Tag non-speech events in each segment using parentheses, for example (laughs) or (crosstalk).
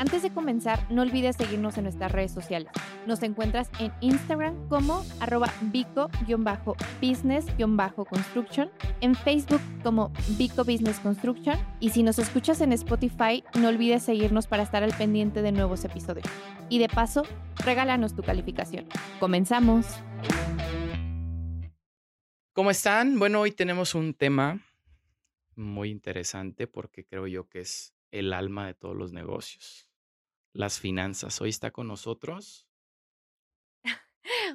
Antes de comenzar, no olvides seguirnos en nuestras redes sociales. Nos encuentras en Instagram como arroba bico-business-construction, en Facebook como Bico Business Construction y si nos escuchas en Spotify, no olvides seguirnos para estar al pendiente de nuevos episodios. Y de paso, regálanos tu calificación. Comenzamos. ¿Cómo están? Bueno, hoy tenemos un tema muy interesante porque creo yo que es el alma de todos los negocios las finanzas. Hoy está con nosotros.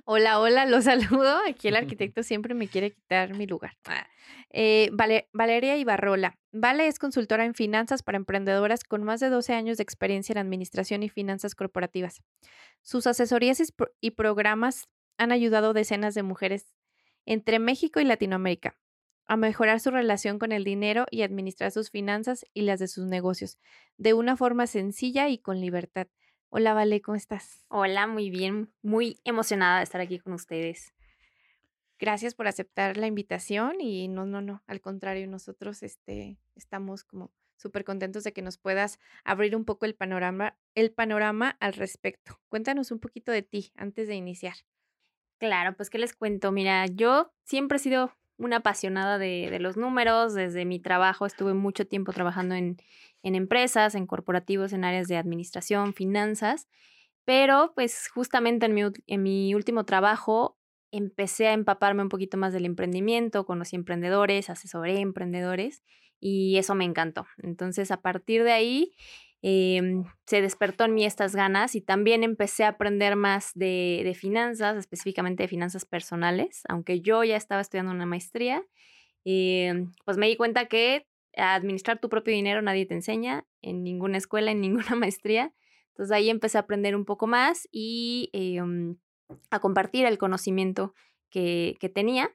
Hola, hola, los (laughs) saludo. Aquí el (laughs) arquitecto siempre me quiere quitar mi lugar. Ah, eh, Valeria Ibarrola. Vale es consultora en finanzas para emprendedoras con más de 12 años de experiencia en administración y finanzas corporativas. Sus asesorías y programas han ayudado a decenas de mujeres entre México y Latinoamérica a mejorar su relación con el dinero y administrar sus finanzas y las de sus negocios de una forma sencilla y con libertad. Hola, Vale, ¿cómo estás? Hola, muy bien, muy emocionada de estar aquí con ustedes. Gracias por aceptar la invitación y no, no, no, al contrario, nosotros este, estamos como súper contentos de que nos puedas abrir un poco el panorama, el panorama al respecto. Cuéntanos un poquito de ti antes de iniciar. Claro, pues qué les cuento. Mira, yo siempre he sido una apasionada de, los números. Desde mi trabajo estuve mucho tiempo trabajando en, empresas, en corporativos, en áreas de administración, finanzas. Pero pues justamente en mi, en mi último trabajo empecé a empaparme un poquito más del emprendimiento, conocí emprendedores, asesoré emprendedores y eso me encantó. Entonces a partir de ahí Em, se despertó en mí estas ganas y también empecé a aprender más de, finanzas, específicamente de finanzas personales, aunque yo ya estaba estudiando una maestría, em, pues me di cuenta que administrar tu propio dinero nadie te enseña en ninguna escuela, en (laughs) ninguna maestría. Entonces ahí empecé a aprender un poco más y em, a compartir el conocimiento que tenía.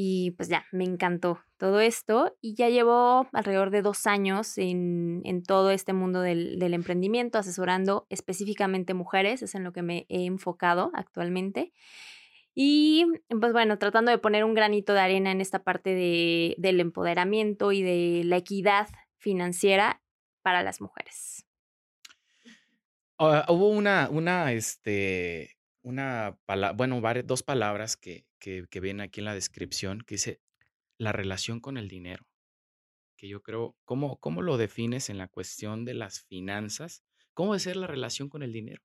Y pues ya, me encantó todo esto y ya llevo alrededor de dos años en, todo este mundo del, emprendimiento, asesorando específicamente mujeres, es en lo que me he enfocado actualmente. Y pues bueno, tratando de poner un granito de arena en esta parte de, del empoderamiento y de la equidad financiera para las mujeres. Ah, hubo una, una, este, una bueno, dos palabras que, que, que vienen aquí en la descripción, que dice la relación con el dinero, que yo creo, ¿cómo, cómo lo defines en la cuestión de las finanzas? ¿Cómo debe ser la relación con el dinero?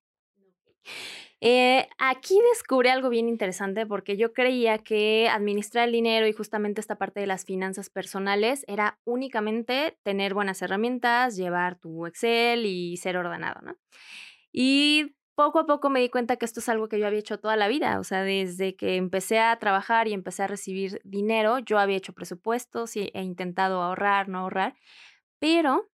Eh, aquí descubrí algo bien interesante porque yo creía que administrar el dinero y justamente esta parte de las finanzas personales era únicamente tener buenas herramientas, llevar tu Excel y ser ordenado, ¿no? Y poco a poco me di cuenta que esto es algo que yo había hecho toda la vida, o sea, desde que empecé a trabajar y empecé a recibir dinero, yo había hecho presupuestos y he intentado ahorrar, no ahorrar, pero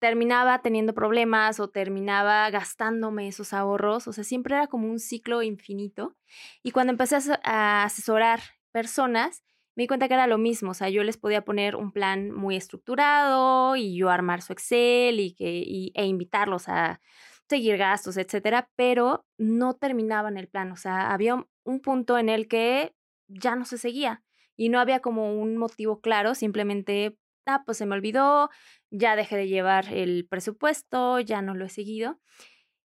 terminaba teniendo problemas o terminaba gastándome esos ahorros, o sea, siempre era como un ciclo infinito. Y cuando empecé a asesorar personas, me di cuenta que era lo mismo, o sea, yo les podía poner un plan muy estructurado y yo armar su Excel y que, e invitarlos a seguir gastos, etcétera, pero no terminaban el plan. O sea, había un punto en el que ya no se seguía y no había como un motivo claro, simplemente, ah, pues se me olvidó, ya dejé de llevar el presupuesto, ya no lo he seguido.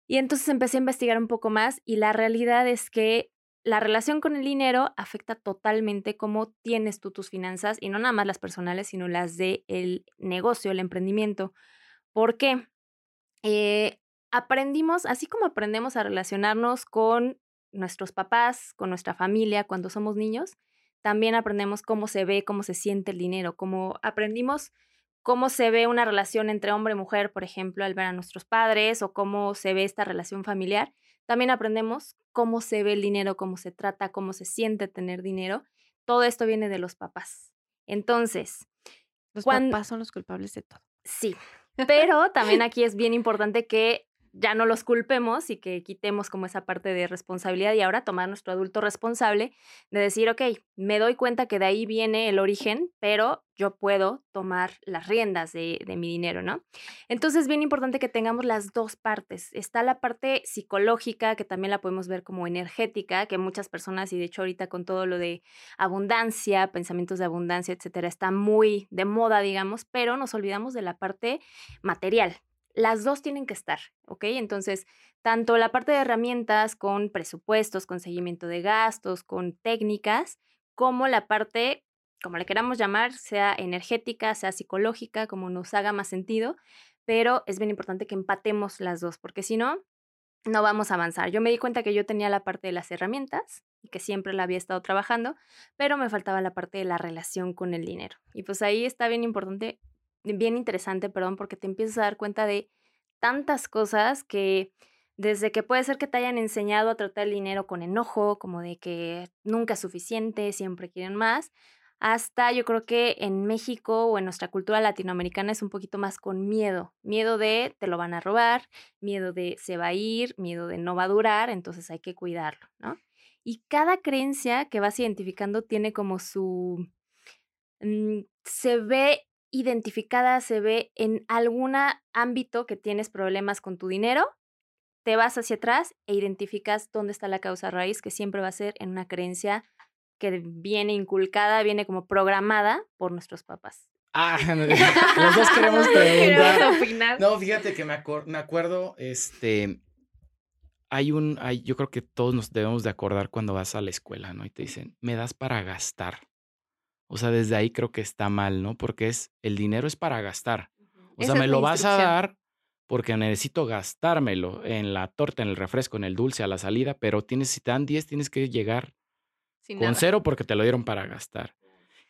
Y entonces empecé a investigar un poco más y la realidad es que la relación con el dinero afecta totalmente cómo tienes tú tus finanzas y no nada más las personales, sino las del el negocio, el emprendimiento. ¿Por qué? Eh, aprendimos, así como aprendemos a relacionarnos con nuestros papás, con nuestra familia cuando somos niños, también aprendemos cómo se ve, cómo se siente el dinero, cómo aprendimos cómo se ve una relación entre hombre y mujer, por ejemplo, al ver a nuestros padres o cómo se ve esta relación familiar. También aprendemos cómo se ve el dinero, cómo se trata, cómo se siente tener dinero. Todo esto viene de los papás. Entonces, los papás son los culpables de todo. Sí, (laughs) pero también aquí es bien importante que ya no los culpemos y que quitemos como esa parte de responsabilidad y ahora tomar nuestro adulto responsable de decir, ok, me doy cuenta que de ahí viene el origen, pero yo puedo tomar las riendas de, mi dinero, ¿no? Entonces, es bien importante que tengamos las dos partes. Está la parte psicológica, que también la podemos ver como energética, que muchas personas, y de hecho ahorita con todo lo de abundancia, pensamientos de abundancia, etcétera, está muy de moda, digamos, pero nos olvidamos de la parte material, las dos tienen que estar, ¿ok? Entonces, tanto la parte de herramientas con presupuestos, con seguimiento de gastos, con técnicas, como la parte, como le queramos llamar, sea energética, sea psicológica, como nos haga más sentido, pero es bien importante que empatemos las dos, porque si no, no vamos a avanzar. Yo me di cuenta que yo tenía la parte de las herramientas y que siempre la había estado trabajando, pero me faltaba la parte de la relación con el dinero. Y pues ahí está bien importante bien interesante, perdón, porque te empiezas a dar cuenta de tantas cosas que desde que puede ser que te hayan enseñado a tratar el dinero con enojo, como de que nunca es suficiente, siempre quieren más, hasta yo creo que en México o en nuestra cultura latinoamericana es un poquito más con miedo, miedo de te lo van a robar, miedo de se va a ir, miedo de no va a durar, entonces hay que cuidarlo, ¿no? Y cada creencia que vas identificando tiene como su... Mm, se ve identificada se ve en algún ámbito que tienes problemas con tu dinero, te vas hacia atrás e identificas dónde está la causa raíz, que siempre va a ser en una creencia que viene inculcada, viene como programada por nuestros papás. Ah, (laughs) los dos queremos preguntar. No, fíjate que me, me acuerdo, este, hay un, hay, yo creo que todos nos debemos de acordar cuando vas a la escuela, ¿no? Y te dicen, me das para gastar. O sea, desde ahí creo que está mal, ¿no? Porque es, el dinero es para gastar. O sea, me lo vas a dar porque necesito gastármelo en la torta, en el refresco, en el dulce, a la salida, pero tienes, si te dan 10, tienes que llegar con cero porque te lo dieron para gastar.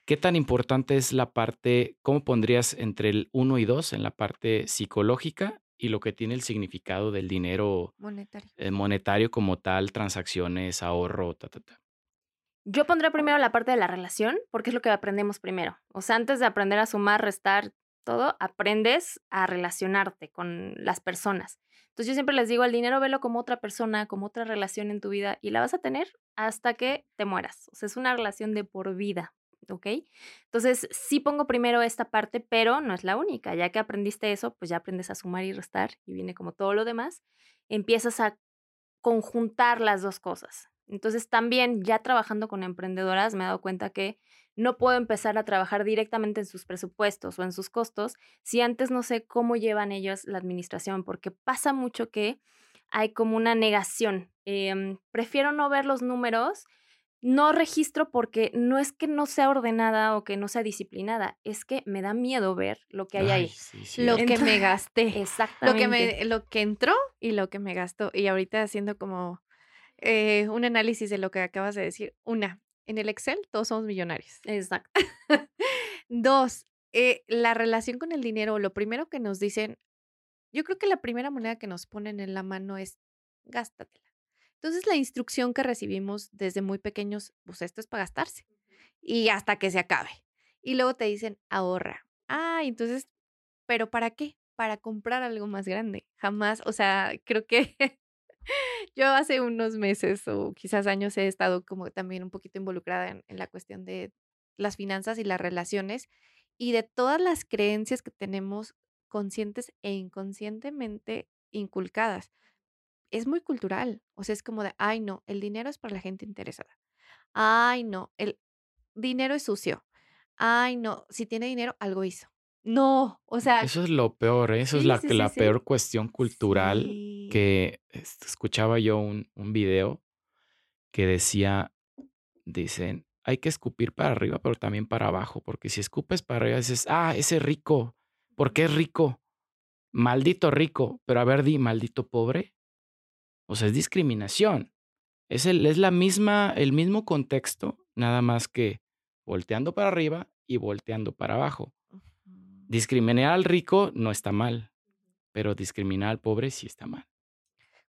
¿Qué tan importante es la parte, cómo pondrías entre el 1 y 2 en la parte psicológica y lo que tiene el significado del dinero monetario, eh, monetario como tal, transacciones, ahorro, ta, ta, ta? Yo pondré primero la parte de la relación, porque es lo que aprendemos primero. O sea, antes de aprender a sumar, restar, todo, aprendes a relacionarte con las personas. Entonces yo siempre les digo, el dinero velo como otra persona, como otra relación en tu vida y la vas a tener hasta que te mueras. O sea, es una relación de por vida, ¿ok? Entonces sí pongo primero esta parte, pero no es la única. Ya que aprendiste eso, pues ya aprendes a sumar y restar y viene como todo lo demás. Empiezas a conjuntar las dos cosas. Entonces también ya trabajando con emprendedoras me he dado cuenta que no puedo empezar a trabajar directamente en sus presupuestos o en sus costos si antes no sé cómo llevan ellos la administración, porque pasa mucho que hay como una negación. Em, prefiero no ver los números, no registro porque no es que no sea ordenada o que no sea disciplinada, es que me da miedo ver lo que hay ahí. (laughs) lo que me gasté. Exactamente. Lo que, me, lo que entró y lo que me gastó. Y ahorita haciendo como eh, un análisis de lo que acabas de decir. Una, en el Excel todos somos millonarios. Exacto. (laughs) Dos, eh, la relación con el dinero, lo primero que nos dicen, yo creo que la primera moneda que nos ponen en la mano es gástatela. Entonces la instrucción que recibimos desde muy pequeños, pues esto es para gastarse y hasta que se acabe. Y luego te dicen ahorra. Ah, entonces, ¿pero para qué? Para comprar algo más grande. Jamás, o sea, creo que Yo hace unos meses o quizás años he estado como también un poquito involucrada en, la cuestión de las finanzas y las relaciones y de todas las creencias que tenemos conscientes e inconscientemente inculcadas. Es muy cultural, o sea, es como de, ay no, el dinero es para la gente interesada. Ay no, el dinero es sucio. Ay no, si tiene dinero, algo hizo. No, o sea. Eso es lo peor, ¿eh? eso es la, la peor cuestión cultural que este, escuchaba yo un, un video que decía, dicen, hay que escupir para arriba, pero también para abajo, porque si escupes para arriba dices, ah, ese rico, ¿por qué es rico? Maldito rico, pero a ver, di, maldito pobre. O sea, es discriminación. Es, el, es la misma, el mismo contexto, nada más que volteando para arriba y volteando para abajo. Discriminar al rico no está mal, pero discriminar al pobre sí está mal.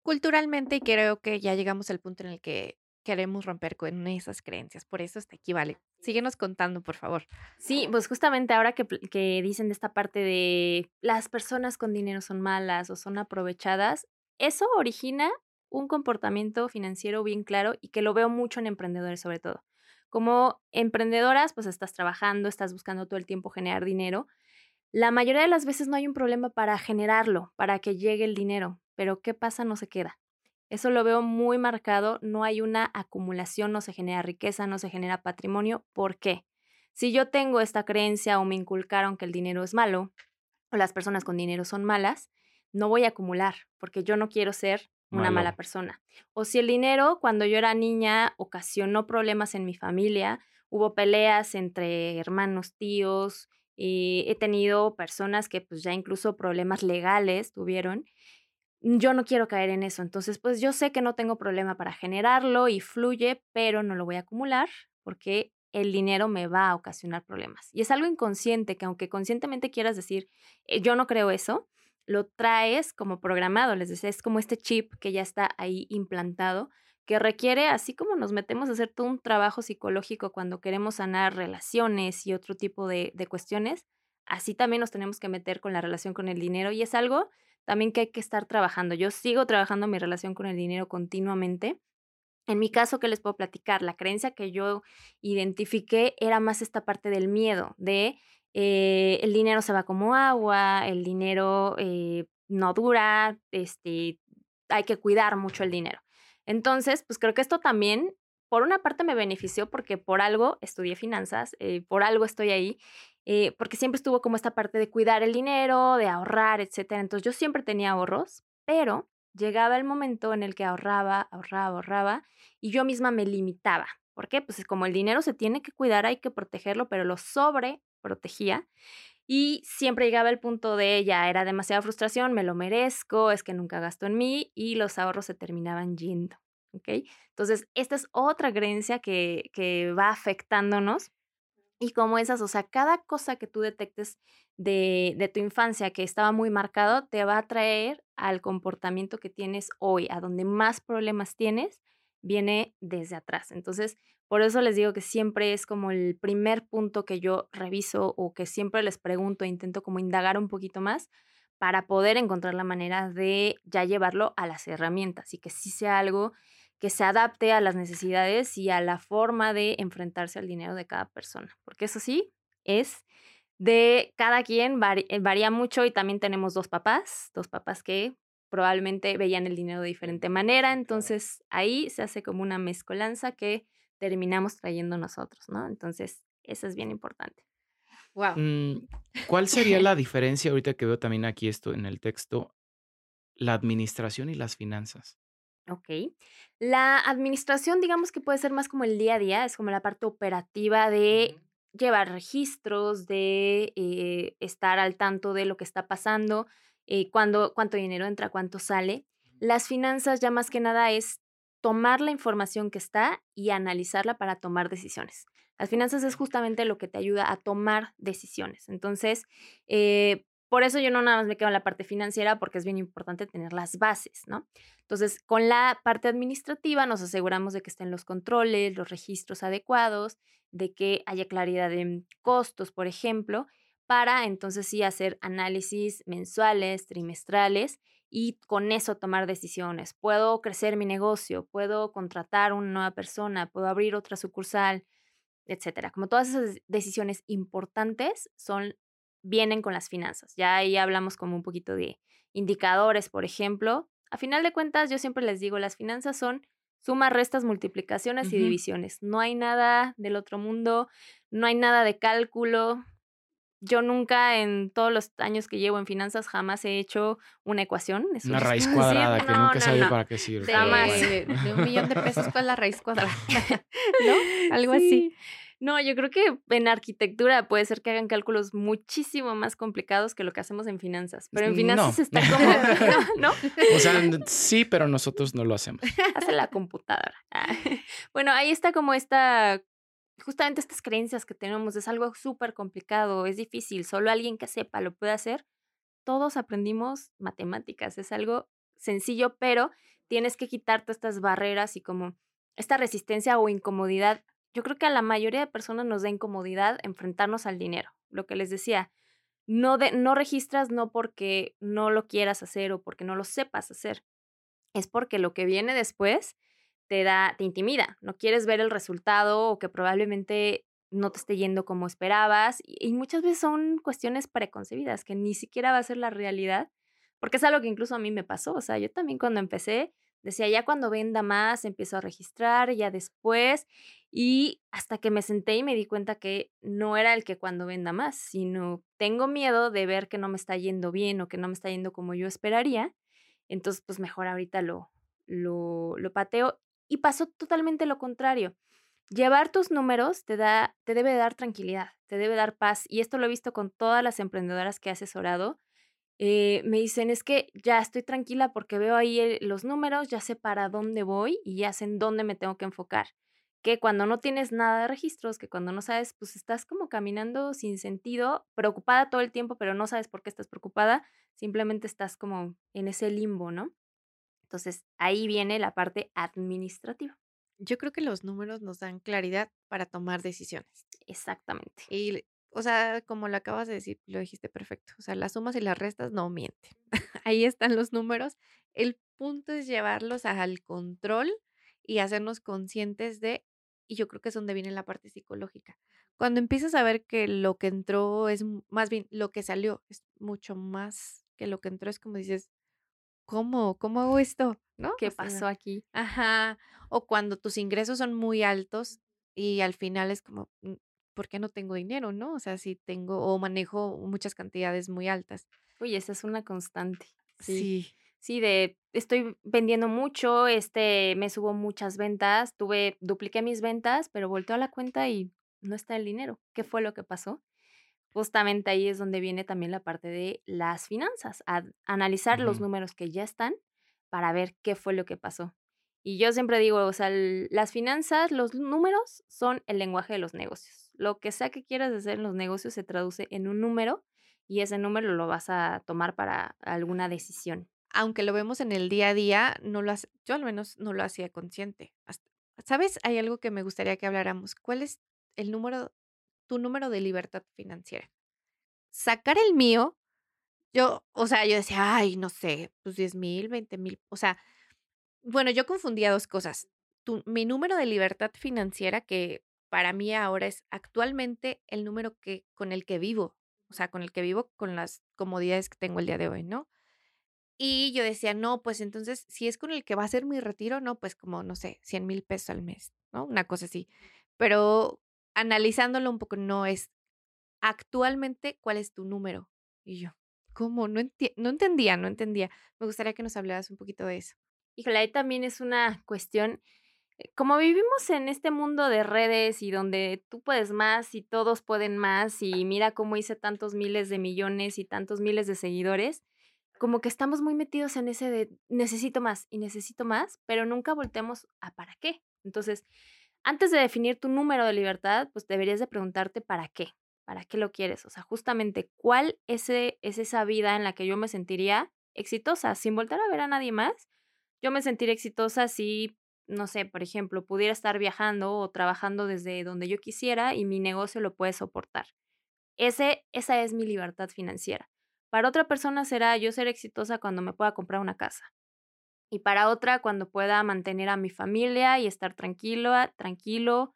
Culturalmente creo que ya llegamos al punto en el que queremos romper con esas creencias. Por eso está aquí, vale. Síguenos contando, por favor. Sí, pues justamente ahora que, que, dicen de esta parte de las personas con dinero son malas o son aprovechadas, eso origina un comportamiento financiero bien claro y que lo veo mucho en emprendedores sobre todo. Como emprendedoras, pues estás trabajando, estás buscando todo el tiempo generar dinero. La mayoría de las veces no hay un problema para generarlo, para que llegue el dinero, pero ¿qué pasa? No se queda. Eso lo veo muy marcado, no hay una acumulación, no se genera riqueza, no se genera patrimonio. ¿Por qué? Si yo tengo esta creencia o me inculcaron que el dinero es malo o las personas con dinero son malas, no voy a acumular porque yo no quiero ser una mala persona. O si el dinero cuando yo era niña ocasionó problemas en mi familia, hubo peleas entre hermanos, tíos, y he tenido personas que pues ya incluso problemas legales tuvieron. Yo no quiero caer en eso, entonces pues yo sé que no tengo problema para generarlo y fluye, pero no lo voy a acumular porque el dinero me va a ocasionar problemas. Y es algo inconsciente que aunque conscientemente quieras decir, eh, yo no creo eso, lo traes como programado, les decía, es como este chip que ya está ahí implantado, que requiere, así como nos metemos a hacer todo un trabajo psicológico cuando queremos sanar relaciones y otro tipo de, cuestiones, así también nos tenemos que meter con la relación con el dinero y es algo también que hay que estar trabajando. Yo sigo trabajando mi relación con el dinero continuamente. En mi caso, ¿qué les puedo platicar? La creencia que yo identifiqué era más esta parte del miedo, de eh, el dinero se va como agua, el dinero eh, no dura, este, hay que cuidar mucho el dinero. Entonces, pues creo que esto también, por una parte me benefició porque por algo estudié finanzas, eh, por algo estoy ahí, porque siempre estuvo como esta parte de cuidar el dinero, de ahorrar, etc. Entonces yo siempre tenía ahorros, pero llegaba el momento en el que ahorraba, ahorraba, ahorraba y yo misma me limitaba. ¿Por qué? Pues como el dinero se tiene que cuidar, hay que protegerlo, pero lo sobre protegía. Y siempre llegaba el punto de ya era demasiada frustración, me lo merezco, es que nunca gasto en mí y los ahorros se terminaban yendo. ¿Ok? Entonces, esta es otra creencia que, que va afectándonos. Y como esas, o sea, cada cosa que tú detectes de, de, tu infancia que estaba muy marcado, te va a traer al comportamiento que tienes hoy, a donde más problemas tienes, viene desde atrás. Entonces, por eso les digo que siempre es como el primer punto que yo reviso o que siempre les pregunto e intento como indagar un poquito más para poder encontrar la manera de ya llevarlo a las herramientas y que sí sea algo que se adapte a las necesidades y a la forma de enfrentarse al dinero de cada persona. Porque eso sí, es de cada quien, eh, varía mucho y también tenemos dos papás, dos papás que probablemente veían el dinero de diferente manera, entonces ahí se hace como una mezcolanza que terminamos trayendo nosotros, ¿no? Entonces, eso es bien importante. Wow. Mm, (laughs) ¿Cuál sería la diferencia ahorita que veo también aquí esto en el texto? La administración y las finanzas. Ok. La administración, digamos que puede ser más como el día a día, es como la parte operativa de llevar registros, de eh, estar al tanto de lo que está pasando, eh, cuánto dinero entra, cuánto sale. Las finanzas ya más que nada es tomar la información que está y analizarla para tomar decisiones. Las finanzas es justamente lo que te ayuda a tomar decisiones. Entonces, eh, por eso yo no nada más me quedo en la parte financiera porque es bien importante tener las bases, ¿no? Entonces, con la parte administrativa nos aseguramos de que estén los controles, los registros adecuados, de que haya claridad en costos, por ejemplo, para entonces sí hacer análisis mensuales, trimestrales y con eso tomar decisiones. Puedo crecer mi negocio, puedo contratar una nueva persona, puedo abrir otra sucursal, etcétera. Como todas esas decisiones importantes son vienen con las finanzas. Ya ahí hablamos como un poquito de indicadores, por ejemplo. A final de cuentas, yo siempre les digo, las finanzas son sumas, restas, multiplicaciones y divisiones. No hay nada del otro mundo, no hay nada de cálculo, yo nunca en todos los años que llevo en finanzas jamás he hecho una ecuación. una raíz (laughs) cuadrada que nunca no, para qué sirve. De, de, un millón de pesos, ¿cuál es la raíz cuadrada? (laughs) (laughs) ¿No? Algo así. No, yo creo que en arquitectura puede ser que hagan cálculos muchísimo más complicados que lo que hacemos en finanzas. Pero en finanzas está como. ¿no? O sea, sí, pero nosotros no lo hacemos. Hace la computadora. Ah, bueno, ahí está como esta justamente estas creencias que tenemos es algo súper complicado, es difícil, solo alguien que sepa lo puede hacer. Todos aprendimos matemáticas, es algo sencillo, pero tienes que quitarte estas barreras y como esta resistencia o incomodidad. Yo creo que a la mayoría de personas nos da incomodidad enfrentarnos al dinero. Lo que les decía, no, de, no registras no porque no lo quieras hacer o porque no lo sepas hacer, es porque lo que viene después te da, te intimida. No quieres ver el resultado o que probablemente no te esté yendo como esperabas. Y, muchas veces son cuestiones preconcebidas que ni siquiera va a ser la realidad, porque es algo que incluso a mí me pasó. O sea, yo también cuando empecé decía, ya cuando venda más, empiezo a registrar, ya después. Y hasta que me senté y me di cuenta que no era el que cuando venda más, sino tengo miedo de ver que no me está yendo bien o que no me está yendo como yo esperaría. Entonces, pues mejor ahorita lo, lo, lo pateo. Y pasó totalmente lo contrario. Llevar tus números te, da, te debe dar tranquilidad, te debe dar paz. Y esto lo he visto con todas las emprendedoras que he asesorado. Eh, me dicen, es que ya estoy tranquila porque veo ahí los números, ya sé para dónde voy y ya sé en dónde me tengo que enfocar. Que cuando no tienes nada de registros, que cuando no sabes, pues estás como caminando sin sentido, preocupada todo el tiempo, pero no sabes por qué estás preocupada, simplemente estás como en ese limbo, ¿no? Entonces ahí viene la parte administrativa. Yo creo que los números nos dan claridad para tomar decisiones. Exactamente. Y, o sea, como lo acabas de decir, lo dijiste perfecto. O sea, las sumas y las restas no mienten. (laughs) Ahí están los números. El punto es llevarlos al control y hacernos conscientes de, y yo creo que es donde viene la parte psicológica. Cuando empiezas a ver que lo que entró es más bien lo que salió, es mucho más que lo que entró, es como dices, ¿cómo? ¿Cómo hago esto? ¿No? ¿Qué pasó aquí? Ajá. O cuando tus ingresos son muy altos y al final es como, mm, ¿por qué no tengo dinero? ¿No? O sea, si tengo o manejo muchas cantidades muy altas. Uy, esa es una constante. Sí. sí. de estoy vendiendo mucho, este me subo muchas ventas, tuve, dupliqué mis ventas, pero volteo a la cuenta y no está el dinero. ¿Qué fue lo que pasó? Justamente ahí es donde viene también la parte de las finanzas, analizar los números que ya están para ver qué fue lo que pasó. Y yo siempre digo, o sea, las finanzas, los números son el lenguaje de los negocios. Lo que sea que quieras hacer en los negocios se traduce en un número y ese número lo vas a tomar para alguna decisión. Aunque lo vemos en el día a día, no lo yo al menos no lo hacía consciente. ¿Sabes? Hay algo que me gustaría que habláramos. ¿Cuál es el número tu número de libertad financiera. Sacar el mío, yo, o sea, yo decía, ay, no sé, pues 10 mil, 20 mil, o sea, bueno, yo confundía dos cosas. Tu, mi número de libertad financiera, que para mí ahora es actualmente el número que, con el que vivo, o sea, con el que vivo con las comodidades que tengo el día de hoy, ¿no? Y yo decía, no, pues entonces, si es con el que va a ser mi retiro, no, pues como, no sé, 100 mil pesos al mes, ¿no? Una cosa así. Pero analizándolo un poco, no es actualmente cuál es tu número. Y yo, ¿cómo? No, no entendía, no entendía. Me gustaría que nos hablaras un poquito de eso. Híjole, ahí también es una cuestión, eh, como vivimos en este mundo de redes y donde tú puedes más y todos pueden más y mira cómo hice tantos miles de millones y tantos miles de seguidores, como que estamos muy metidos en ese de necesito más y necesito más, pero nunca volteamos a para qué. Entonces, antes de definir tu número de libertad, pues deberías de preguntarte para qué, para qué lo quieres, o sea, justamente cuál es, es esa vida en la que yo me sentiría exitosa, sin volver a ver a nadie más. Yo me sentiría exitosa si, no sé, por ejemplo, pudiera estar viajando o trabajando desde donde yo quisiera y mi negocio lo puede soportar. Ese, esa es mi libertad financiera. Para otra persona será yo ser exitosa cuando me pueda comprar una casa y para otra cuando pueda mantener a mi familia y estar tranquilo, tranquilo.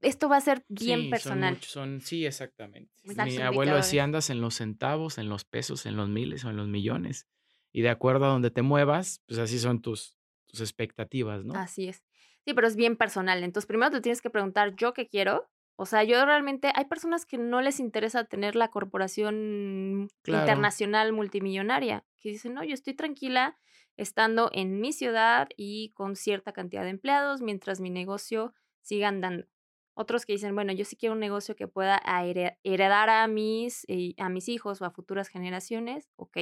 Esto va a ser bien personal. Son, sí, exactamente. Mi abuelo decía, andas en los centavos, en los pesos, en los miles o en los millones. Y de acuerdo a donde te muevas, pues así son tus, tus expectativas, ¿no? Así es. Sí, pero es bien personal. Entonces, primero te tienes que preguntar, ¿yo qué quiero? O sea, yo realmente, hay personas que no les interesa tener la corporación internacional multimillonaria, que dicen, no, yo estoy tranquila estando en mi ciudad y con cierta cantidad de empleados mientras mi negocio siga andando. Otros que dicen, bueno, yo sí quiero un negocio que pueda heredar a mis, eh, a mis hijos o a futuras generaciones, ok.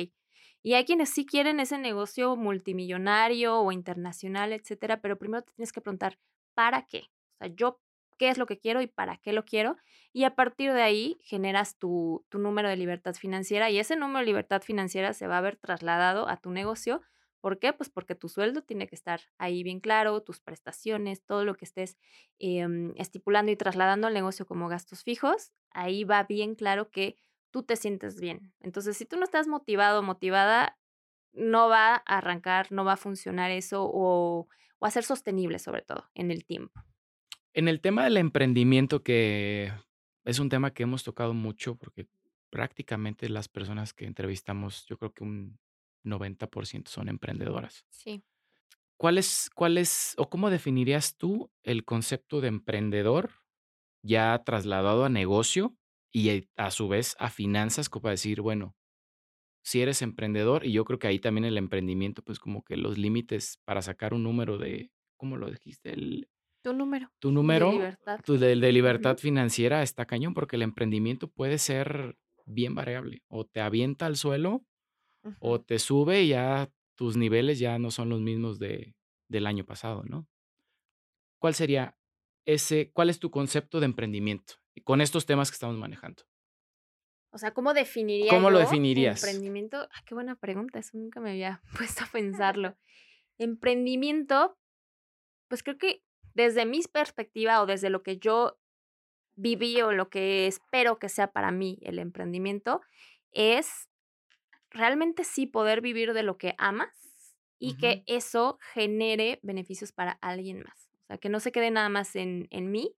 Y hay quienes sí quieren ese negocio multimillonario o internacional, etcétera, pero primero te tienes que preguntar, ¿para qué? O sea, yo, ¿qué es lo que quiero y para qué lo quiero? Y a partir de ahí generas tu, tu número de libertad financiera y ese número de libertad financiera se va a ver trasladado a tu negocio ¿Por qué? Pues porque tu sueldo tiene que estar ahí bien claro, tus prestaciones, todo lo que estés em, estipulando y trasladando al negocio como gastos fijos, ahí va bien claro que tú te sientes bien. Entonces, si tú no estás motivado o motivada, no va a arrancar, no va a funcionar eso o, o a ser sostenible sobre todo en el tiempo. En el tema del emprendimiento, que es un tema que hemos tocado mucho porque prácticamente las personas que entrevistamos, yo creo que un 90% son emprendedoras. Sí. ¿Cuál es, ¿Cuál es o cómo definirías tú el concepto de emprendedor ya trasladado a negocio y eh, a su vez a finanzas, como para decir, bueno, si eres emprendedor, y yo creo que ahí también el emprendimiento, pues como que los límites para sacar un número de, ¿cómo lo dijiste? El, Tu número. tu número De libertad. tu de, de libertad financiera está cañón, porque el emprendimiento puede ser bien variable. O te avienta al suelo O te sube y ya tus niveles ya no son los mismos de, del año pasado, ¿no? ¿Cuál sería ese, cuál es tu concepto de emprendimiento con estos temas que estamos manejando? O sea, ¿cómo definiría ¿Cómo lo definirías? Emprendimiento. Ah, qué buena pregunta. Eso nunca me había (laughs) puesto a pensarlo. (laughs) Emprendimiento, pues creo que desde mi perspectiva o desde lo que yo viví o lo que espero que sea para mí el emprendimiento, es realmente sí poder vivir de lo que amas y que eso genere beneficios para alguien más. O sea, que no se quede nada más en, en mí.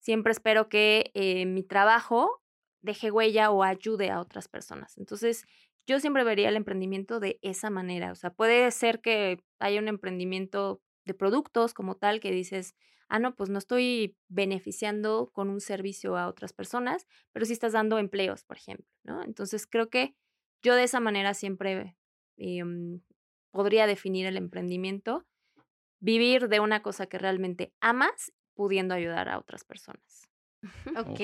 Siempre espero que eh, mi trabajo deje huella o ayude a otras personas. Entonces, yo siempre vería el emprendimiento de esa manera. O sea, puede ser que haya un emprendimiento de productos como tal que dices, ah, no, pues no estoy beneficiando con un servicio a otras personas, pero sí estás dando empleos, por ejemplo, ¿no? Entonces, creo que yo de esa manera siempre em, podría definir el emprendimiento, vivir de una cosa que realmente amas, pudiendo ayudar a otras personas. Ok. Ok.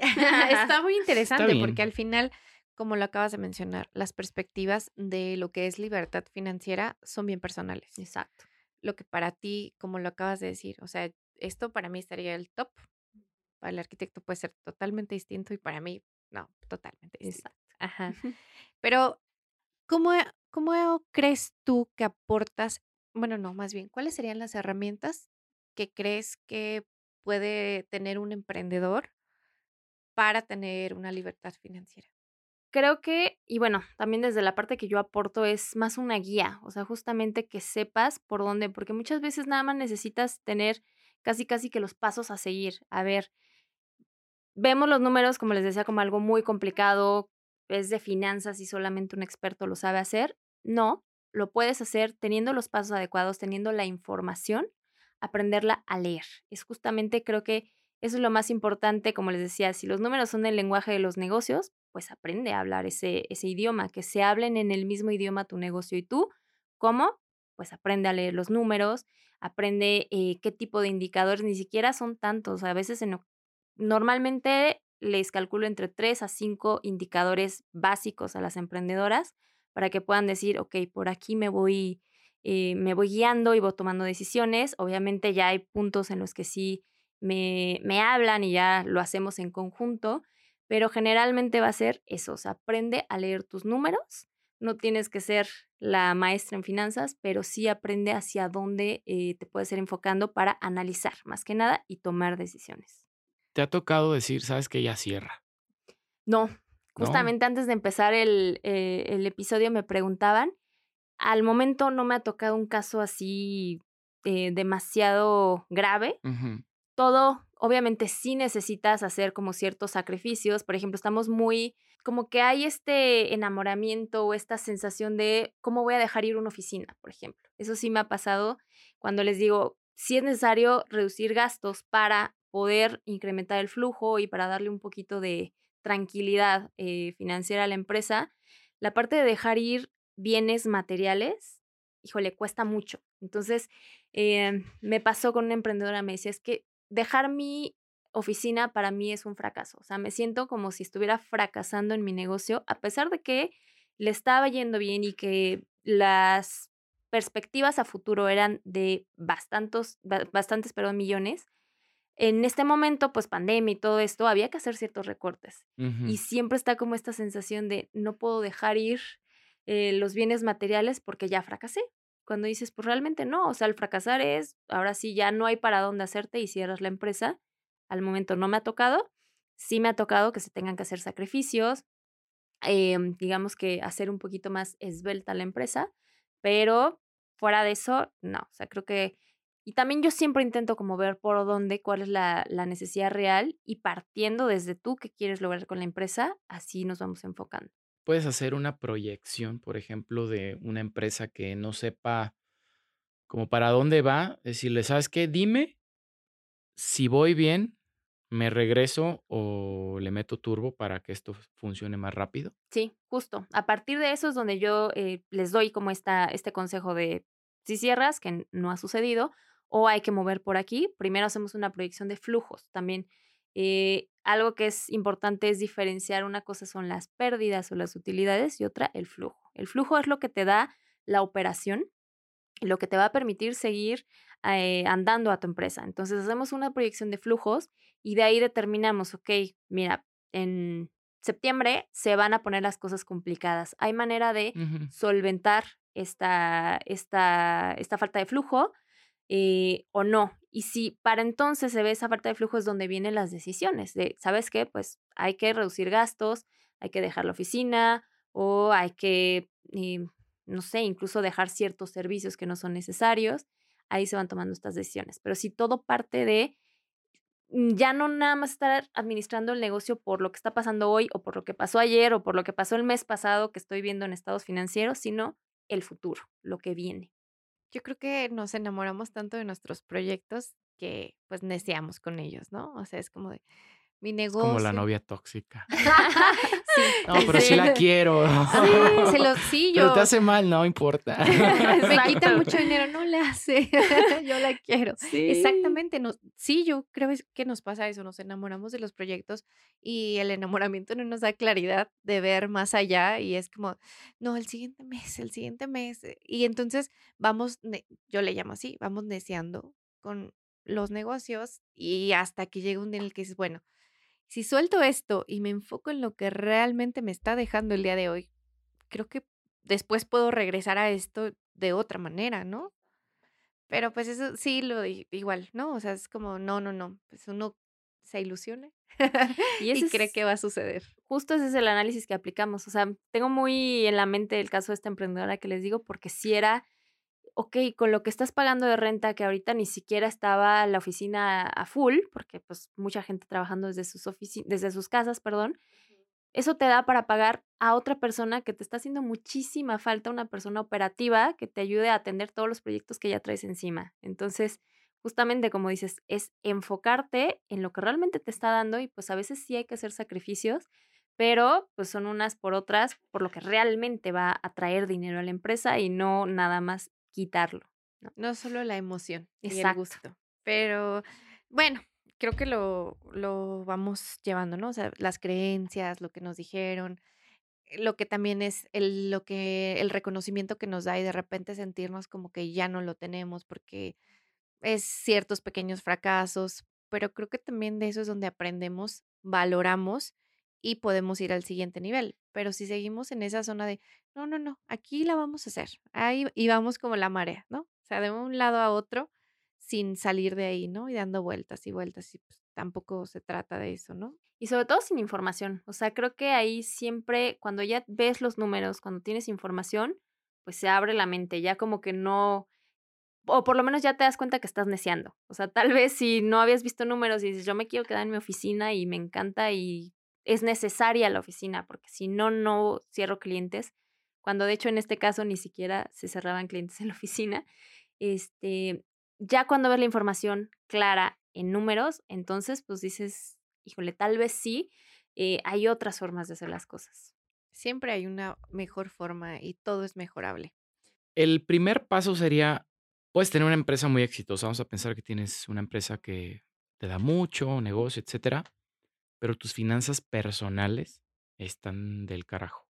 (laughs) (laughs) Está muy interesante porque al final, como lo acabas de mencionar, las perspectivas de lo que es libertad financiera son bien personales. Exacto. Lo que para ti, como lo acabas de decir, o sea, esto para mí estaría el top. Para el arquitecto puede ser totalmente distinto y para mí, no, totalmente distinto. Ajá. Pero, ¿cómo, ¿cómo crees tú que aportas? Bueno, no, más bien, ¿cuáles serían las herramientas que crees que puede tener un emprendedor para tener una libertad financiera? Creo que, y bueno, también desde la parte que yo aporto es más una guía, o sea, justamente que sepas por dónde, porque muchas veces nada más necesitas tener casi, casi que los pasos a seguir. A ver, vemos los números, como les decía, como algo muy complicado, es de finanzas y solamente un experto lo sabe hacer. No, lo puedes hacer teniendo los pasos adecuados, teniendo la información, aprenderla a leer. Es justamente, creo que eso es lo más importante, como les decía, si los números son el lenguaje de los negocios, pues aprende a hablar ese, ese idioma, que se hablen en el mismo idioma tu negocio y tú. ¿Cómo? Pues aprende a leer los números, aprende eh, qué tipo de indicadores, ni siquiera son tantos, a veces en, normalmente les calculo entre 3 a 5 indicadores básicos a las emprendedoras para que puedan decir, ok, por aquí me voy, eh, me voy guiando y voy tomando decisiones. Obviamente ya hay puntos en los que sí me, me hablan y ya lo hacemos en conjunto, pero generalmente va a ser eso, o aprende a leer tus números. No tienes que ser la maestra en finanzas, pero sí aprende hacia dónde eh, te puedes ir enfocando para analizar más que nada y tomar decisiones. ¿Te ha tocado decir, sabes que ya cierra? No, justamente antes de empezar el, eh, el episodio me preguntaban. Al momento no me ha tocado un caso así eh, demasiado grave. Todo, obviamente sí necesitas hacer como ciertos sacrificios. Por ejemplo, estamos muy, como que hay este enamoramiento o esta sensación de cómo voy a dejar ir una oficina, por ejemplo. Eso sí me ha pasado cuando les digo, si es necesario reducir gastos para poder incrementar el flujo y para darle un poquito de tranquilidad eh, financiera a la empresa, la parte de dejar ir bienes materiales, híjole, cuesta mucho. Entonces, eh, me pasó con una emprendedora, me decía, es que dejar mi oficina para mí es un fracaso. O sea, me siento como si estuviera fracasando en mi negocio, a pesar de que le estaba yendo bien y que las perspectivas a futuro eran de bastantes, bastantes millones. En este momento, pues pandemia y todo esto, había que hacer ciertos recortes. Y siempre está como esta sensación de no puedo dejar ir eh, los bienes materiales porque ya fracasé. Cuando dices, pues realmente no, o sea, el fracasar es, ahora sí ya no hay para dónde hacerte y cierras la empresa. Al momento no me ha tocado, sí me ha tocado que se tengan que hacer sacrificios, em, digamos que hacer un poquito más esbelta la empresa, pero fuera de eso, no, o sea, creo que... Y también yo siempre intento como ver por dónde, cuál es la, la necesidad real y partiendo desde tú qué quieres lograr con la empresa, así nos vamos enfocando. Puedes hacer una proyección, por ejemplo, de una empresa que no sepa como para dónde va, decirle, ¿sabes qué? Dime si voy bien, me regreso o le meto turbo para que esto funcione más rápido. Sí, justo. A partir de eso es donde yo eh, les doy como esta, este consejo de si cierras, que no ha sucedido, o hay que mover por aquí. Primero hacemos una proyección de flujos. También eh, algo que es importante es diferenciar una cosa son las pérdidas o las utilidades y otra el flujo. El flujo es lo que te da la operación, lo que te va a permitir seguir eh, andando a tu empresa. Entonces hacemos una proyección de flujos y de ahí determinamos, ok, mira, en septiembre se van a poner las cosas complicadas. Hay manera de solventar esta, esta, esta falta de flujo eh, o no. Y si para entonces se ve esa falta de flujo es donde vienen las decisiones de, ¿sabes qué? Pues hay que reducir gastos, hay que dejar la oficina o hay que, eh, no sé, incluso dejar ciertos servicios que no son necesarios ahí se van tomando estas decisiones. Pero si todo parte de mm, ya no nada más estar administrando el negocio por lo que está pasando hoy o por lo que pasó ayer o por lo que pasó el mes pasado que estoy viendo en estados financieros, sino el futuro, lo que viene. Yo creo que nos enamoramos tanto de nuestros proyectos que pues neceamos con ellos, ¿no? O sea, es como de, mi negocio. Como la novia tóxica. (laughs) (laughs) sí, no, pero sí, la quiero. Sí, se lo, sí yo. Pero te hace mal, no importa. (laughs) Me quita mucho dinero, no le hace. (laughs) yo la quiero. Sí. Exactamente. Nos, sí, yo creo que nos pasa eso, nos enamoramos de los proyectos y el enamoramiento no nos da claridad de ver más allá y es como, no, el siguiente mes, el siguiente mes. Y entonces vamos, yo le llamo así, vamos neceando con los negocios y hasta que llega un día en el que dices, bueno, si suelto esto y me enfoco en lo que realmente me está dejando el día de hoy, creo que después puedo regresar a esto de otra manera, ¿no? Pero pues eso sí, lo igual, ¿no? O sea, es como, no, no, no, pues uno se ilusiona (laughs) y, y cree que va a suceder. Justo ese es el análisis que aplicamos. O sea, tengo muy en la mente el caso de esta emprendedora que les digo, porque si era ok, con lo que estás pagando de renta, que ahorita ni siquiera estaba la oficina a full, porque pues mucha gente trabajando desde sus, desde sus casas, perdón, eso te da para pagar a otra persona que te está haciendo muchísima falta, una persona operativa que te ayude a atender todos los proyectos que ya traes encima. Entonces, justamente como dices, es enfocarte en lo que realmente te está dando y pues a veces sí hay que hacer sacrificios, pero pues son unas por otras por lo que realmente va a traer dinero a la empresa y no nada más quitarlo. No, solo la emoción y el gusto. Pero bueno, creo que lo, lo vamos llevando, ¿no? O sea, las creencias, lo que nos dijeron, lo que también es el, lo que, el reconocimiento que nos da y de repente sentirnos como que ya no lo tenemos porque es ciertos pequeños fracasos, pero creo que también de eso es donde aprendemos, valoramos y podemos ir al siguiente nivel. Pero si seguimos en esa zona de, no, no, no, aquí la vamos a hacer, ahí y vamos como la marea, ¿no? O sea, de un lado a otro sin salir de ahí, ¿no? Y dando vueltas y vueltas y pues tampoco se trata de eso, ¿no? Y sobre todo sin información. O sea, creo que ahí siempre, cuando ya ves los números, cuando tienes información, pues se abre la mente, ya como que no, o por lo menos ya te das cuenta que estás neciando. O sea, tal vez si no habías visto números y dices, yo me quiero quedar en mi oficina y me encanta y es necesaria la oficina, porque si no, no cierro clientes, cuando de hecho en este caso ni siquiera se cerraban clientes en la (laughs) oficina. Este, ya cuando ves la información clara en números, entonces pues dices, híjole, tal vez sí, eh, hay otras formas de hacer las cosas. Siempre hay una mejor forma y todo es mejorable. El primer paso sería, puedes tener una empresa muy exitosa, vamos a pensar que tienes una empresa que te da mucho negocio, etcétera pero tus finanzas personales están del carajo.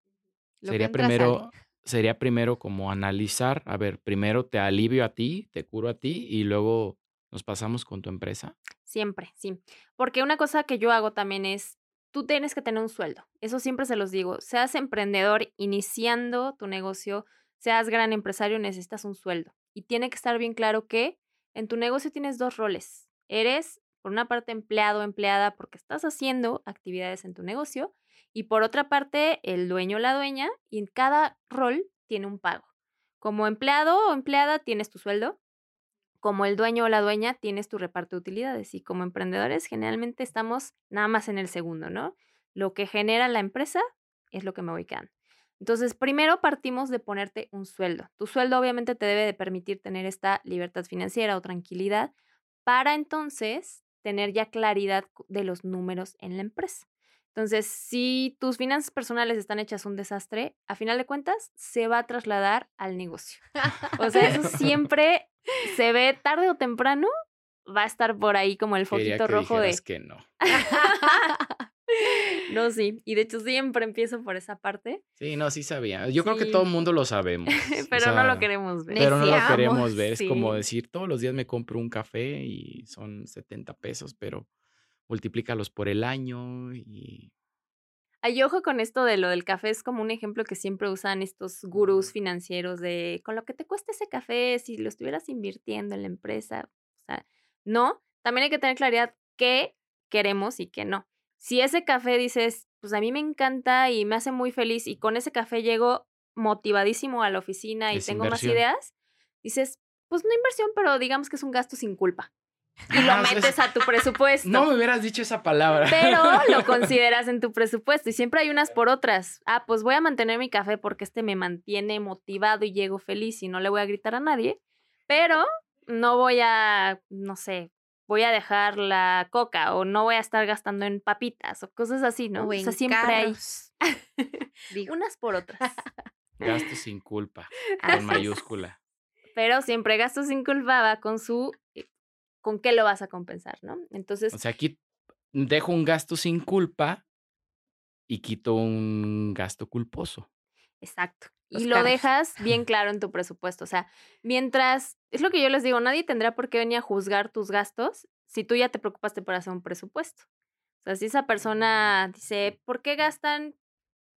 sería primero, sería primero como analizar, a ver, primero te alivio a ti, te curo a ti y luego nos pasamos con tu empresa. Siempre, sí. Porque una cosa que yo hago también es, tú tienes que tener un sueldo. Eso siempre se los digo. Seas emprendedor iniciando tu negocio, seas gran empresario, necesitas un sueldo. Y tiene que estar bien claro que en tu negocio tienes dos roles. Eres por una parte empleado o empleada porque estás haciendo actividades en tu negocio Y por otra parte, el dueño o la dueña, y en cada rol tiene un pago. Como empleado o empleada tienes tu sueldo, como el dueño o la dueña tienes tu reparto de utilidades y como emprendedores generalmente estamos nada más en el segundo, ¿no? Lo que genera la empresa es lo que me voy quedando. Entonces, primero partimos de ponerte un sueldo. Tu sueldo obviamente te debe de permitir tener esta libertad financiera o tranquilidad para entonces tener ya claridad de los números en la empresa. Entonces, si tus finanzas personales están hechas un desastre, a final de cuentas se va a trasladar al negocio. O sea, eso (laughs) siempre se ve tarde o temprano, va a estar por ahí como el Quería foquito que rojo de... que no. (laughs) (laughs) no, sí. Y de hecho siempre empiezo por esa parte, Sí, no, sí sabía. Yo creo que todo el mundo lo sabemos. (laughs) o pero no lo queremos ver. Pero no lo queremos ver. Es como decir, todos los días me compro un café y son 70 pesos, pero multiplícalos por el año y Ay, ojo con esto de lo del café, es como un ejemplo que siempre usan estos gurús financieros de con lo que te cuesta ese café, si lo estuvieras invirtiendo en la empresa. O sea, no, también hay que tener claridad qué queremos y qué no. Si ese café dices, pues a mí me encanta y me hace muy feliz y con ese café llego motivadísimo a la oficina y Es tengo más ideas, dices, pues no inversión, pero digamos que es un gasto sin culpa. Y lo Ah, es- metes (laughs) a tu presupuesto No me hubieras dicho esa palabra. pero lo (laughs) consideras en tu presupuesto y siempre hay unas por otras. Ah, pues voy a mantener mi café porque este me mantiene motivado y llego feliz y no le voy a gritar a nadie, pero no voy a, no sé, voy a dejar la coca o no voy a estar gastando en papitas o cosas así, ¿no? O O en sea, siempre hay carros. (laughs) Digo, unas por otras. (laughs) Gasto sin culpa, es. mayúscula. Pero siempre gasto sin culpa va con su, eh, con qué lo vas a compensar, ¿no? Entonces, O sea, aquí dejo un gasto sin culpa y quito un gasto culposo. Exacto. Los y lo dejas (laughs) bien claro en tu presupuesto. O sea, mientras, es lo que yo les digo, nadie tendrá por qué venir a juzgar tus gastos si tú ya te preocupaste por hacer un presupuesto. O sea, si esa persona dice, ¿por qué gastan,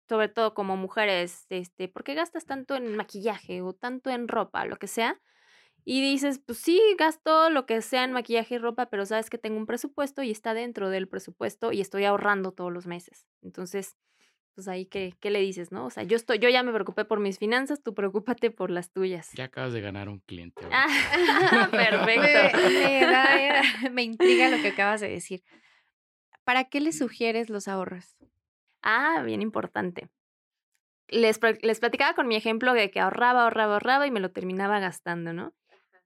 sobre todo como mujeres, este, ¿por qué gastas tanto en maquillaje o tanto en ropa, lo que sea? Y dices, pues sí, gasto lo que sea en maquillaje y ropa, pero sabes que tengo un presupuesto y está dentro del presupuesto y estoy ahorrando todos los meses. Entonces, pues ahí, ¿qué, qué le dices, no? O sea, yo, estoy, yo ya me preocupé por mis finanzas, tú preocúpate por las tuyas. Ya acabas de ganar un cliente. (laughs) Ah, (laughs) perfecto. me da- (laughs) me intriga lo que acabas de decir. ¿Para qué le sugieres los ahorros? Ah, bien importante. Les, les platicaba con mi ejemplo de que ahorraba, ahorraba, ahorraba y me lo terminaba gastando, ¿no?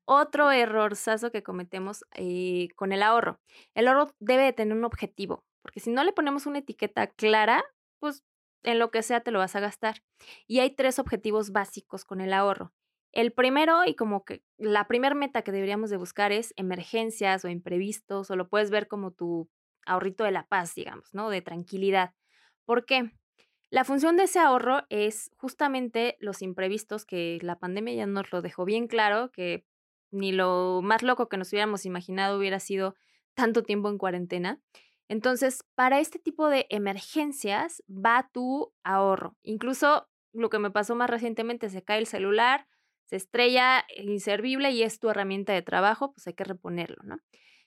Otro errorzazo que cometemos eh, con el ahorro. El ahorro debe de tener un objetivo, porque si no le ponemos una etiqueta clara, pues en lo que sea te lo vas a gastar. Y hay tres objetivos básicos con el ahorro. El primero, y como que la primera meta que deberíamos de buscar es emergencias o imprevistos, o lo puedes ver como tu ahorrito de la paz, digamos, ¿no? De tranquilidad. ¿Por qué? La función de ese ahorro es justamente los imprevistos que la pandemia ya nos lo dejó bien claro, que ni lo más loco que nos hubiéramos imaginado hubiera sido tanto tiempo en cuarentena. Entonces, para este tipo de emergencias va tu ahorro. Incluso lo que me pasó más recientemente, se cae el celular, se estrella inservible y es tu herramienta de trabajo, pues hay que reponerlo, ¿no?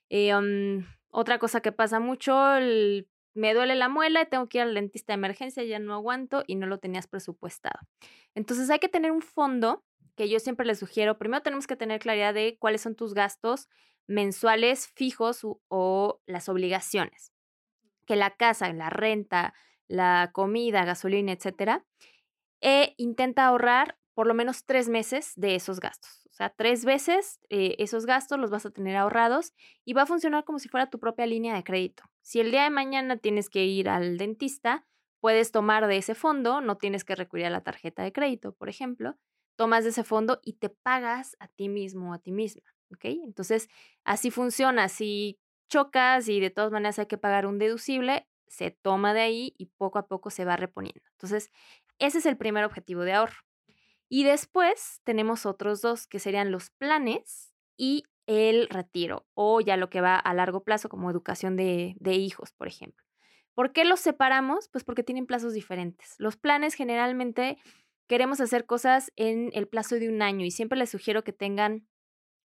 Eh, um, otra cosa que pasa mucho, me duele la muela tengo que ir al dentista de emergencia, ya no aguanto y no lo tenías presupuestado. Entonces hay que tener un fondo que yo siempre les sugiero. Primero tenemos que tener claridad de cuáles son tus gastos mensuales fijos o las obligaciones. Que la casa, la renta, la comida, gasolina, etcétera. E intenta ahorrar por lo menos tres meses de esos gastos. O sea, tres veces eh, esos gastos los vas a tener ahorrados y va a funcionar como si fuera tu propia línea de crédito. Si el día de mañana tienes que ir al dentista, puedes tomar de ese fondo, no tienes que recurrir a la tarjeta de crédito, por ejemplo, tomas de ese fondo y te pagas a ti mismo o a ti misma, Entonces, así funciona. Si chocas y de todas maneras hay que pagar un deducible, se toma de ahí y poco a poco se va reponiendo. Entonces, ese es el primer objetivo de ahorro. Y después tenemos otros dos, que serían los planes y el retiro, o ya lo que va a largo plazo, como educación de, de hijos, por ejemplo. ¿Por qué los separamos? Pues porque tienen plazos diferentes. Los planes generalmente queremos hacer cosas en el plazo de un año y siempre les sugiero que tengan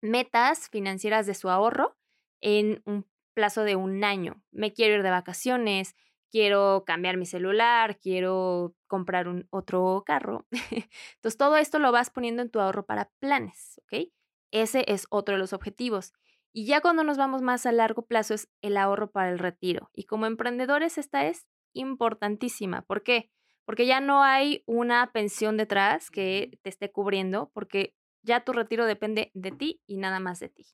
metas financieras de su ahorro en un plazo de un año. Me quiero ir de vacaciones, quiero cambiar mi celular, quiero comprar un otro carro. (laughs) Entonces, todo esto lo vas poniendo en tu ahorro para planes, ¿ok? Ese es otro de los objetivos. Y ya cuando nos vamos más a largo plazo es el ahorro para el retiro. Y como emprendedores esta es importantísima. ¿Por qué? Porque ya no hay una pensión detrás que te esté cubriendo, porque ya tu retiro depende de ti y nada más de ti.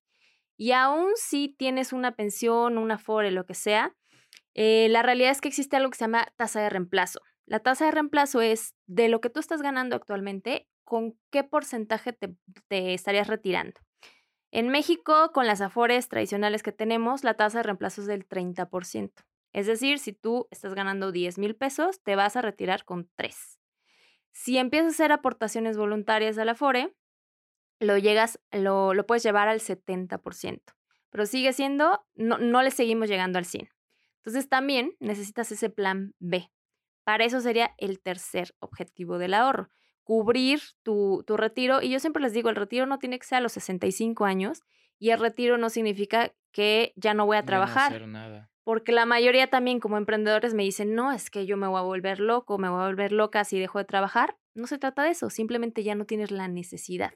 Y aún si tienes una pensión, una FORE, lo que sea, eh, la realidad es que existe algo que se llama tasa de reemplazo. La tasa de reemplazo es de lo que tú estás ganando actualmente, con qué porcentaje te, te estarías retirando. En México, con las afores tradicionales que tenemos, la tasa de reemplazo es del 30%. Es decir, si tú estás ganando 10 mil pesos, te vas a retirar con 3. Si empiezas a hacer aportaciones voluntarias a la Afore, lo llegas, lo, lo puedes llevar al 70%. Pero sigue siendo, no, no le seguimos llegando al 100. Entonces también necesitas ese plan B. Para eso sería el tercer objetivo del ahorro, cubrir tu, tu, retiro. Y yo siempre les digo, el retiro no tiene que ser a los 65 años y el retiro no significa que ya no voy a trabajar. no hacer nada. Porque la mayoría también como emprendedores me dicen, no, es que yo me voy a volver loco, me voy a volver loca si dejo de trabajar. No se trata de eso, simplemente ya no tienes la necesidad.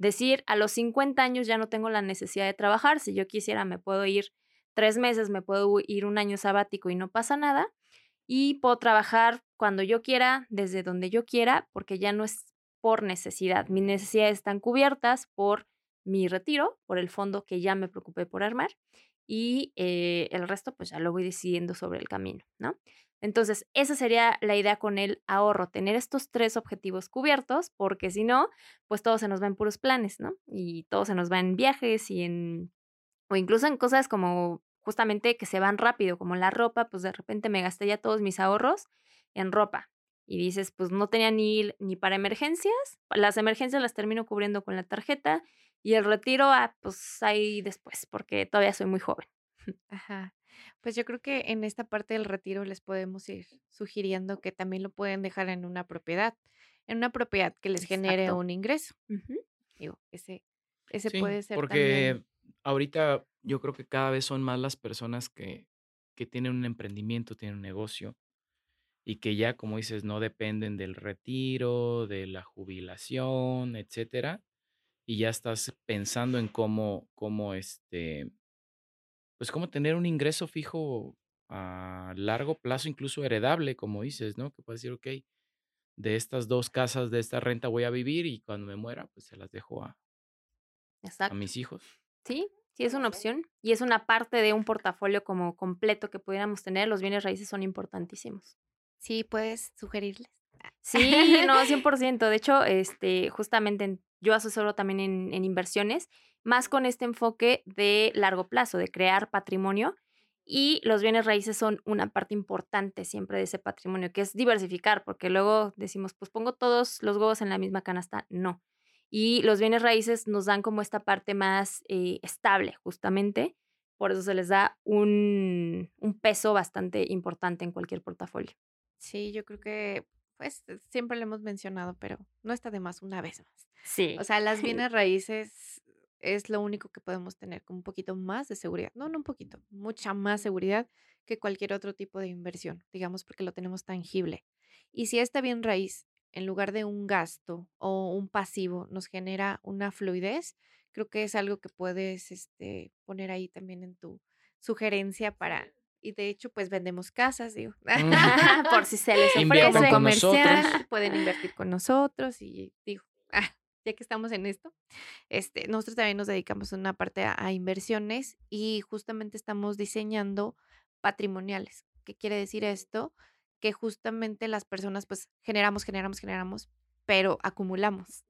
Decir, a los 50 años ya no tengo la necesidad de trabajar, si yo quisiera me puedo ir tres meses, me puedo ir un año sabático y no pasa nada. Y puedo trabajar cuando yo quiera, desde donde yo quiera, porque ya no es por necesidad. Mis necesidades están cubiertas por mi retiro, por el fondo que ya me preocupé por armar. Y eh, el resto, pues ya lo voy decidiendo sobre el camino, ¿no? Entonces, esa sería la idea con el ahorro, tener estos tres objetivos cubiertos, porque si no, pues todo se nos va en puros planes, ¿no? Y todo se nos va en viajes y en, o incluso en cosas como justamente que se van rápido, como la ropa, pues de repente me gasté ya todos mis ahorros en ropa. Y dices, pues no tenía ni, ni para emergencias, las emergencias las termino cubriendo con la tarjeta y el retiro, ah, pues ahí después, porque todavía soy muy joven. Ajá. Pues yo creo que en esta parte del retiro les podemos ir sugiriendo que también lo pueden dejar en una propiedad, en una propiedad que les genere Exacto. un ingreso. Ujú. Digo, ese, ese Sí, puede ser porque también. ahorita yo creo que cada vez son más las personas que, que tienen un emprendimiento, tienen un negocio y que ya, como dices, no dependen del retiro, de la jubilación, etcétera, y ya estás pensando en cómo, cómo este, pues cómo tener un ingreso fijo a largo plazo, incluso heredable, como dices, ¿no? Que puedes decir, ok, de estas dos casas, de esta renta voy a vivir y cuando me muera, pues se las dejo a, mis hijos. Sí, sí es una opción y es una parte de un portafolio como completo que pudiéramos tener. Los bienes raíces son importantísimos. Sí, puedes sugerirles. Sí, no, (laughs) 100%. De hecho, este, justamente en- yo asesoro también en, inversiones, más con este enfoque de largo plazo, de crear patrimonio. Y los bienes raíces son una parte importante siempre de ese patrimonio, que es diversificar, porque luego decimos, pues pongo todos los huevos en la misma canasta. No. Y los bienes raíces nos dan como esta parte más eh, estable, justamente. Por eso se les da un, un peso bastante importante en cualquier portafolio. Sí, yo creo que, pues, siempre lo hemos mencionado, pero no está de más una vez más. Sí. O sea, las (laughs) bienes raíces es lo único que podemos tener con un poquito más de seguridad. No, no un poquito, mucha más seguridad que cualquier otro tipo de inversión, digamos, porque lo tenemos tangible. Y si esta bien raíz, en lugar de un gasto o un pasivo, nos genera una fluidez, creo que es algo que puedes este, poner ahí también en tu sugerencia para... Y de hecho, pues vendemos casas, digo. (laughs) Por si se les ofrece. comercial, nosotros. pueden invertir con nosotros y digo, ah, ya que estamos en esto, este, nosotros también nos dedicamos una parte a, a inversiones y justamente estamos diseñando patrimoniales. ¿Qué quiere decir esto? Que justamente las personas pues generamos, generamos, generamos, pero acumulamos.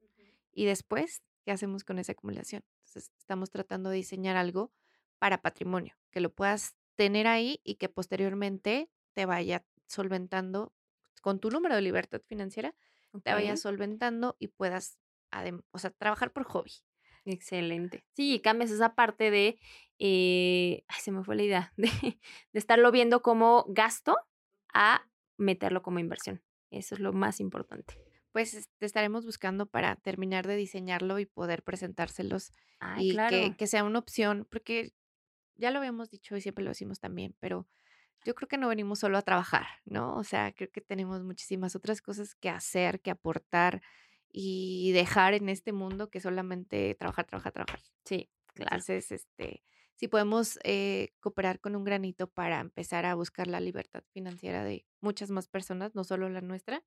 Y después, ¿qué hacemos con esa acumulación? Entonces, estamos tratando de diseñar algo para patrimonio, que lo puedas tener ahí y que posteriormente te vaya solventando con tu número de libertad financiera, te vaya solventando y puedas, o sea, trabajar por hobby. Excelente. Sí, y cambias esa parte de, eh, ay, se me fue la idea, (laughs) de, de estarlo viendo como gasto a meterlo como inversión. Eso es lo más importante. Pues es- te estaremos buscando para terminar de diseñarlo y poder presentárselos y claro. que, que sea una opción, porque ya lo habíamos dicho y siempre lo decimos también, pero yo creo que no venimos solo a trabajar, ¿no? O sea, creo que tenemos muchísimas otras cosas que hacer, que aportar y dejar en este mundo que solamente trabajar, trabajar, trabajar. Sí, claro. Entonces, este, si podemos eh, cooperar con un granito para empezar a buscar la libertad financiera de muchas más personas, no solo la nuestra,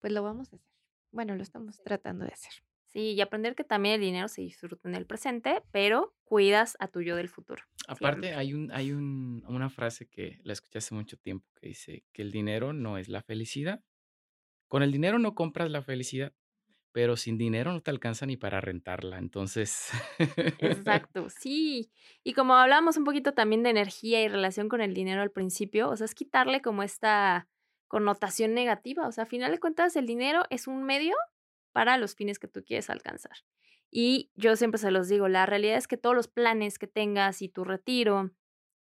pues lo vamos a hacer. Bueno, lo estamos tratando de hacer. Sí, y aprender que también el dinero se disfruta en el presente, pero cuidas a tu yo del futuro. Aparte, siempre. hay, un, hay un, una frase que la escuché hace mucho tiempo que dice que el dinero no es la felicidad. Con el dinero no compras la felicidad, pero sin dinero no te alcanza ni para rentarla. Entonces, (laughs) Exacto, sí. Y como hablamos un poquito también de energía y relación con el dinero al principio, o sea, es quitarle como esta connotación negativa. O sea, a final de cuentas, el dinero es un medio para los fines que tú quieres alcanzar. Y yo siempre se los digo, la realidad es que todos los planes que tengas y tu retiro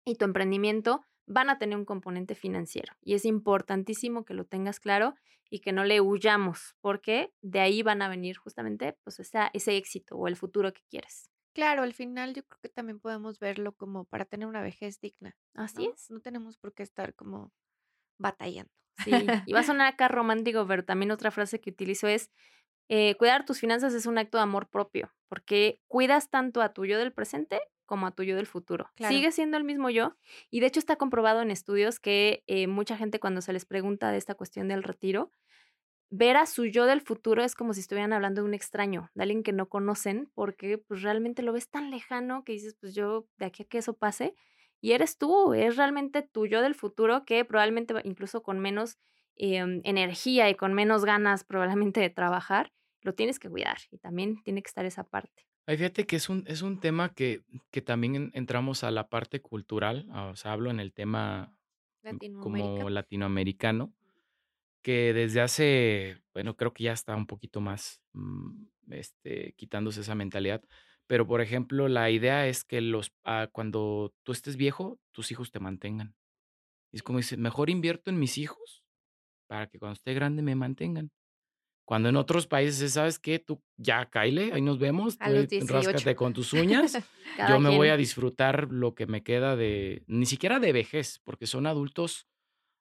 y tu emprendimiento van a tener un componente financiero. Y es importantísimo que lo tengas claro y que no le huyamos, porque de ahí van a venir justamente pues, esa- ese éxito o el futuro que quieres. Claro, al final yo creo que también podemos verlo como para tener una vejez digna. Así ¿no? es. No tenemos por qué estar como batallando. Sí, y va a (laughs) sonar acá romántico, pero también otra frase que utilizo es, eh, cuidar tus finanzas es un acto de amor propio, porque cuidas tanto a tu yo del presente como a tu yo del futuro. Claro. Sigue siendo el mismo yo, y de hecho está comprobado en estudios que eh, mucha gente cuando se les pregunta de esta cuestión del retiro, ver a su yo del futuro es como si estuvieran hablando de un extraño, de alguien que no conocen, porque pues realmente lo ves tan lejano que dices, pues yo de aquí a que eso pase, y eres tú, es realmente tu yo del futuro que probablemente incluso con menos em, energía y con menos ganas probablemente de trabajar, lo tienes que cuidar y también tiene que estar esa parte. Ay, fíjate que es un, es un tema que, que también en- entramos a la parte cultural, ah, o sea, hablo en el tema como latinoamericano, que desde hace, bueno, creo que ya está un poquito más mm, este, quitándose esa mentalidad, pero por ejemplo, la idea es que los, ah, cuando tú estés viejo, tus hijos te mantengan. Y es como dice, mejor invierto en mis hijos para que cuando esté grande me mantengan. Cuando en otros países, ¿sabes qué? Tú ya caile, ahí nos vemos, A los ahí 18. ráscate con tus uñas. (laughs) Yo me voy a disfrutar lo que me queda de, ni siquiera de vejez, porque son adultos,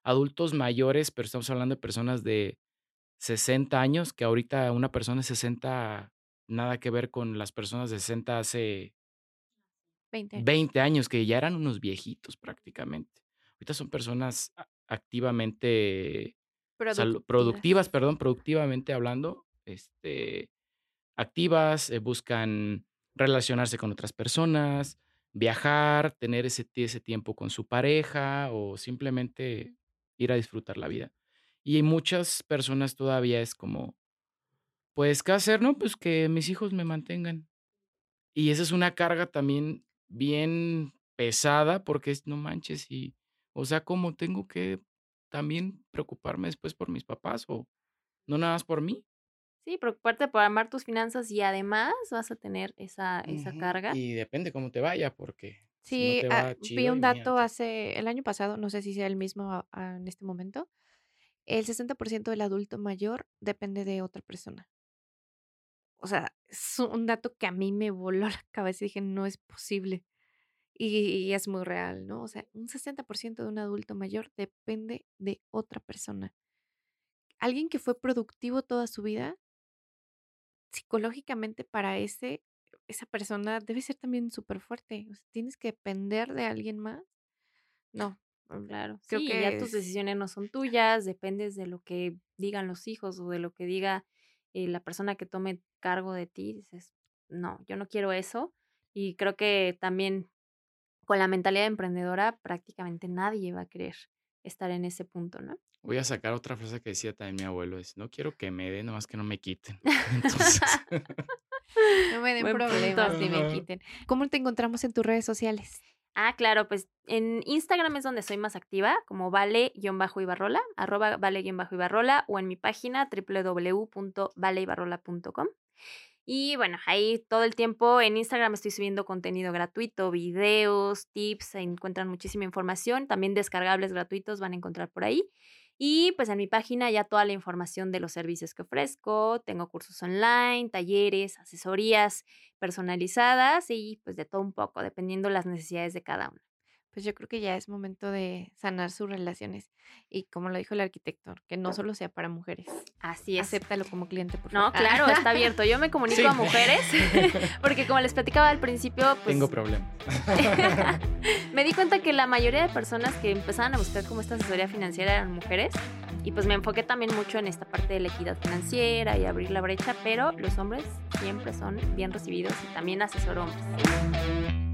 adultos mayores, pero estamos hablando de personas de 60 años, que ahorita una persona de 60, nada que ver con las personas de 60 hace 20 años. 20 años, que ya eran unos viejitos prácticamente. Ahorita son personas activamente Productivas. perdón, productivamente hablando, este, activas, eh, buscan relacionarse con otras personas, viajar, tener ese, ese tiempo con su pareja o simplemente ir a disfrutar la vida. Y muchas personas todavía es como, pues, ¿qué hacer? No, pues que mis hijos me mantengan. Y esa es una carga también bien pesada porque es, no manches, y, o sea, ¿cómo tengo que también preocuparme después por mis papás o no nada más por mí? Sí, preocuparte por armar tus finanzas y además vas a tener esa, esa carga. Y depende cómo te vaya, porque si no Sí, te ah, va vi chido, un dato hace el año pasado, no sé si sea el mismo a- a- en este momento. El 60% del adulto mayor depende de otra persona. O sea, es un dato que a mí me voló la cabeza y dije, no es posible. Y, y es muy real, ¿no? O sea, un 60% de un adulto mayor depende de otra persona. Alguien que fue productivo toda su vida, psicológicamente para ese, esa persona debe ser también súper fuerte. O sea, tienes que depender de alguien más. No, mm, Claro, creo sí, que ya tus es... decisiones no son tuyas, dependes de lo que digan los hijos o de lo que diga eh, la persona que tome cargo de ti. Dices, no, yo no quiero eso. Y creo que también con la mentalidad emprendedora prácticamente nadie va a querer estar en ese punto, ¿no? Voy a sacar otra frase que decía también mi abuelo, es, no quiero que me den, nomás que no me quiten. (laughs) Entonces, (laughs) No me (laughs) den Buen problemas punto. ni me Ajá. quiten. ¿Cómo te encontramos en tus redes sociales? Ah, claro, pues en Instagram es donde soy más activa, como vale-ibarrola, arroba vale-ibarrola, o en mi página www.valeibarrola.com. Y bueno, ahí todo el tiempo en Instagram estoy subiendo contenido gratuito, videos, tips, se encuentran muchísima información, también descargables gratuitos van a encontrar por ahí. Y pues en mi página ya toda la información de los servicios que ofrezco, tengo cursos online, talleres, asesorías personalizadas y pues de todo un poco, dependiendo las necesidades de cada uno. Pues yo creo que ya es momento de sanar sus relaciones. Y como lo dijo el arquitecto, que no solo sea para mujeres. Así es. Acéptalo como cliente, por No, favor. claro, está abierto. Yo me comunico Sí. a mujeres (laughs) porque como les platicaba al principio, pues Tengo problemas. (laughs) me di cuenta que la mayoría de personas que empezaban a buscar como esta asesoría financiera eran mujeres y pues me enfoqué también mucho en esta parte de la equidad financiera y abrir la brecha, pero los hombres siempre son bien recibidos y también asesoro hombres.